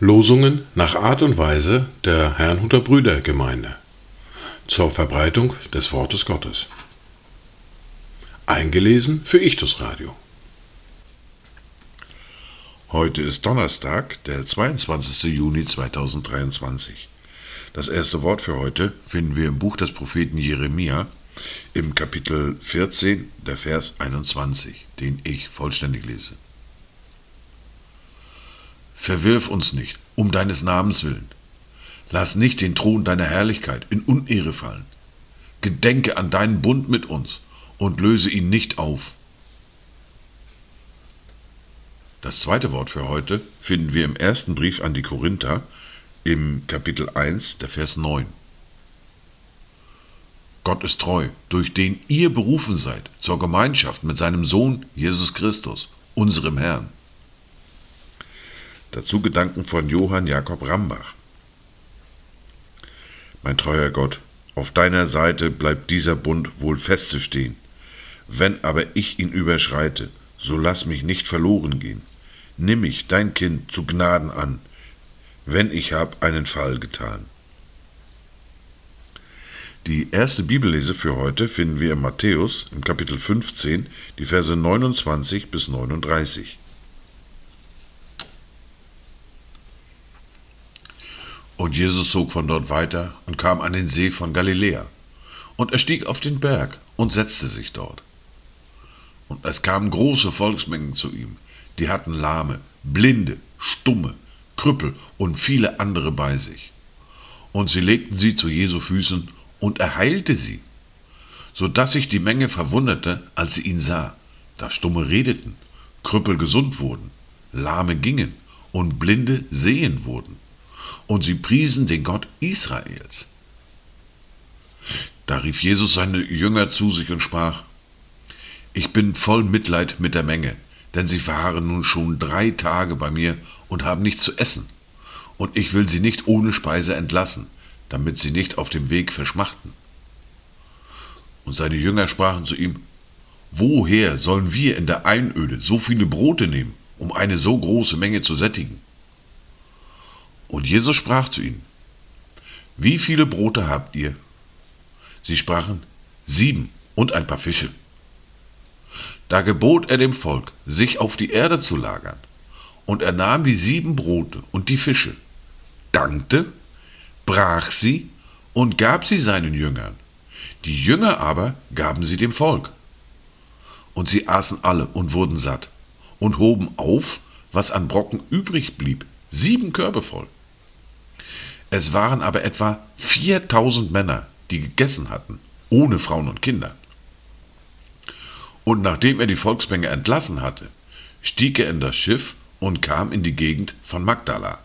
Losungen nach Art und Weise der Herrnhuter Brüdergemeinde zur Verbreitung des Wortes Gottes. Eingelesen für Ichtus Radio. Heute ist Donnerstag, der 22. Juni 2023. Das erste Wort für heute finden wir im Buch des Propheten Jeremia im Kapitel 14, der Vers 21, den ich vollständig lese. Verwirf uns nicht, um deines Namens willen. Lass nicht den Thron deiner Herrlichkeit in Unehre fallen. Gedenke an deinen Bund mit uns und löse ihn nicht auf. Das zweite Wort für heute finden wir im ersten Brief an die Korinther im Kapitel 1, der Vers 9. Gott ist treu, durch den ihr berufen seid zur Gemeinschaft mit seinem Sohn Jesus Christus, unserem Herrn. Dazu Gedanken von Johann Jakob Rambach. Mein treuer Gott, auf deiner Seite bleibt dieser Bund wohl feste stehen. Wenn aber ich ihn überschreite, so lass mich nicht verloren gehen. Nimm mich, dein Kind, zu Gnaden an, wenn ich hab einen Fall getan. Die erste Bibellese für heute finden wir in Matthäus im Kapitel 15, die Verse 29 bis 39. Und Jesus zog von dort weiter und kam an den See von Galiläa. Und er stieg auf den Berg und setzte sich dort. Und es kamen große Volksmengen zu ihm, die hatten Lahme, Blinde, Stumme, Krüppel und viele andere bei sich. Und sie legten sie zu Jesu Füßen und er heilte sie, so dass sich die Menge verwunderte, als sie ihn sah, da Stumme redeten, Krüppel gesund wurden, Lahme gingen und Blinde sehen wurden. Und sie priesen den Gott Israels. Da rief Jesus seine Jünger zu sich und sprach, Ich bin voll Mitleid mit der Menge, denn sie verharren nun schon drei Tage bei mir und haben nichts zu essen. Und ich will sie nicht ohne Speise entlassen, damit sie nicht auf dem Weg verschmachten. Und seine Jünger sprachen zu ihm, Woher sollen wir in der Einöde so viele Brote nehmen, um eine so große Menge zu sättigen? Und Jesus sprach zu ihnen, Wie viele Brote habt ihr? Sie sprachen, Sieben und ein paar Fische. Da gebot er dem Volk, sich auf die Erde zu lagern, und er nahm die sieben Brote und die Fische, dankte brach sie und gab sie seinen Jüngern. Die Jünger aber gaben sie dem Volk. Und sie aßen alle und wurden satt und hoben auf, was an Brocken übrig blieb, sieben Körbe voll. Es waren aber etwa 4000 Männer, die gegessen hatten, ohne Frauen und Kinder. Und nachdem er die Volksmenge entlassen hatte, stieg er in das Schiff und kam in die Gegend von Magdala.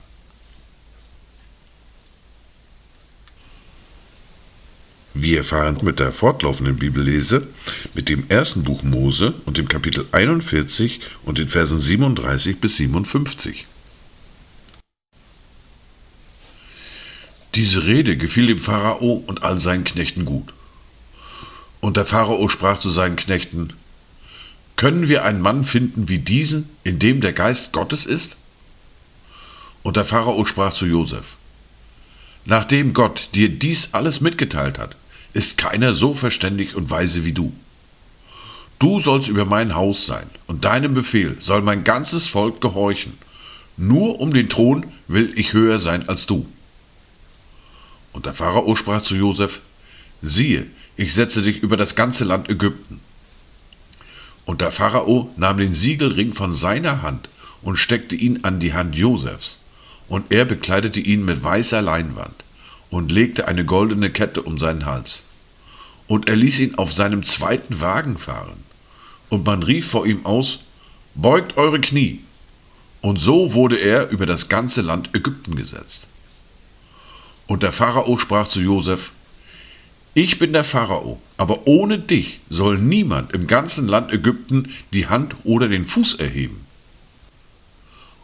Wir fahren mit der fortlaufenden Bibellese mit dem ersten Buch Mose und dem Kapitel 41 und den Versen 37 bis 57. Diese Rede gefiel dem Pharao und all seinen Knechten gut. Und der Pharao sprach zu seinen Knechten, Können wir einen Mann finden wie diesen, in dem der Geist Gottes ist? Und der Pharao sprach zu Josef, Nachdem Gott dir dies alles mitgeteilt hat, ist keiner so verständig und weise wie du. Du sollst über mein Haus sein, und deinem Befehl soll mein ganzes Volk gehorchen. Nur um den Thron will ich höher sein als du. Und der Pharao sprach zu Josef, siehe, ich setze dich über das ganze Land Ägypten. Und der Pharao nahm den Siegelring von seiner Hand und steckte ihn an die Hand Josefs, und er bekleidete ihn mit weißer Leinwand und legte eine goldene Kette um seinen Hals. Und er ließ ihn auf seinem zweiten Wagen fahren. Und man rief vor ihm aus, Beugt eure Knie. Und so wurde er über das ganze Land Ägypten gesetzt. Und der Pharao sprach zu Josef, Ich bin der Pharao, aber ohne dich soll niemand im ganzen Land Ägypten die Hand oder den Fuß erheben.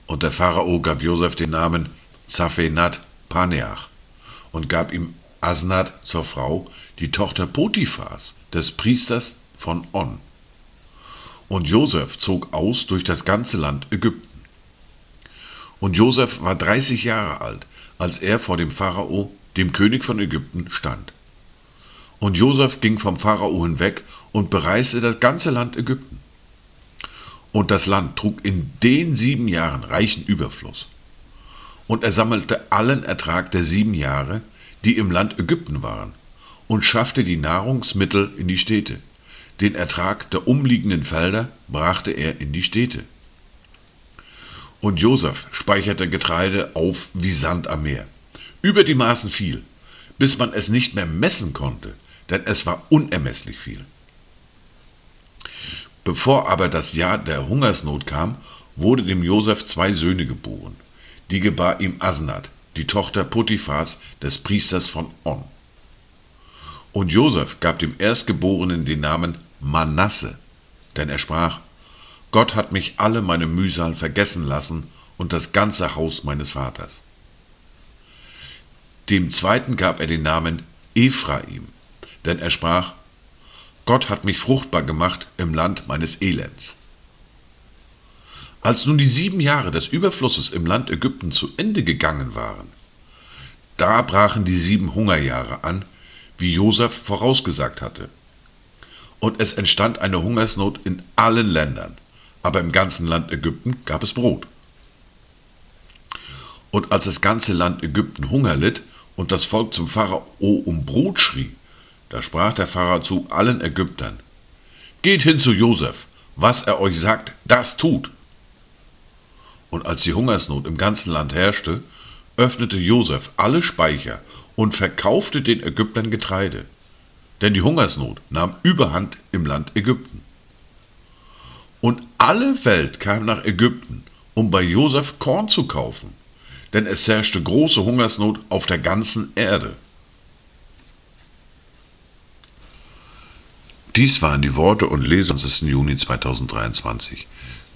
Und der Pharao gab Josef den Namen Zaphenat Paneach und gab ihm Asnat zur Frau, die Tochter Potiphas, des Priesters von On. Und Josef zog aus durch das ganze Land Ägypten. Und Josef war 30 Jahre alt, als er vor dem Pharao, dem König von Ägypten, stand. Und Josef ging vom Pharao hinweg und bereiste das ganze Land Ägypten. Und das Land trug in den sieben Jahren reichen Überfluss. Und er sammelte allen Ertrag der sieben Jahre, die im Land Ägypten waren, und schaffte die Nahrungsmittel in die Städte. Den Ertrag der umliegenden Felder brachte er in die Städte. Und Josef speicherte Getreide auf wie Sand am Meer, über die Maßen viel, bis man es nicht mehr messen konnte, denn es war unermesslich viel. Bevor aber das Jahr der Hungersnot kam, wurde dem Josef zwei Söhne geboren. Die gebar ihm Asnat, die Tochter Potiphas, des Priesters von On. Und Josef gab dem Erstgeborenen den Namen Manasse, denn er sprach, Gott hat mich alle meine Mühsal vergessen lassen und das ganze Haus meines Vaters. Dem zweiten gab er den Namen Ephraim, denn er sprach, Gott hat mich fruchtbar gemacht im Land meines Elends. Als nun die sieben Jahre des Überflusses im Land Ägypten zu Ende gegangen waren, da brachen die sieben Hungerjahre an, wie Josef vorausgesagt hatte. Und es entstand eine Hungersnot in allen Ländern, aber im ganzen Land Ägypten gab es Brot. Und als das ganze Land Ägypten Hunger litt und das Volk zum Pharao um Brot schrie, da sprach der Pharao zu allen Ägyptern, Geht hin zu Josef, was er euch sagt, das tut. Und als die Hungersnot im ganzen Land herrschte, öffnete Josef alle Speicher und verkaufte den Ägyptern Getreide. Denn die Hungersnot nahm Überhand im Land Ägypten. Und alle Welt kam nach Ägypten, um bei Josef Korn zu kaufen, denn es herrschte große Hungersnot auf der ganzen Erde. Dies waren die Worte und Lesen des Juni 2023.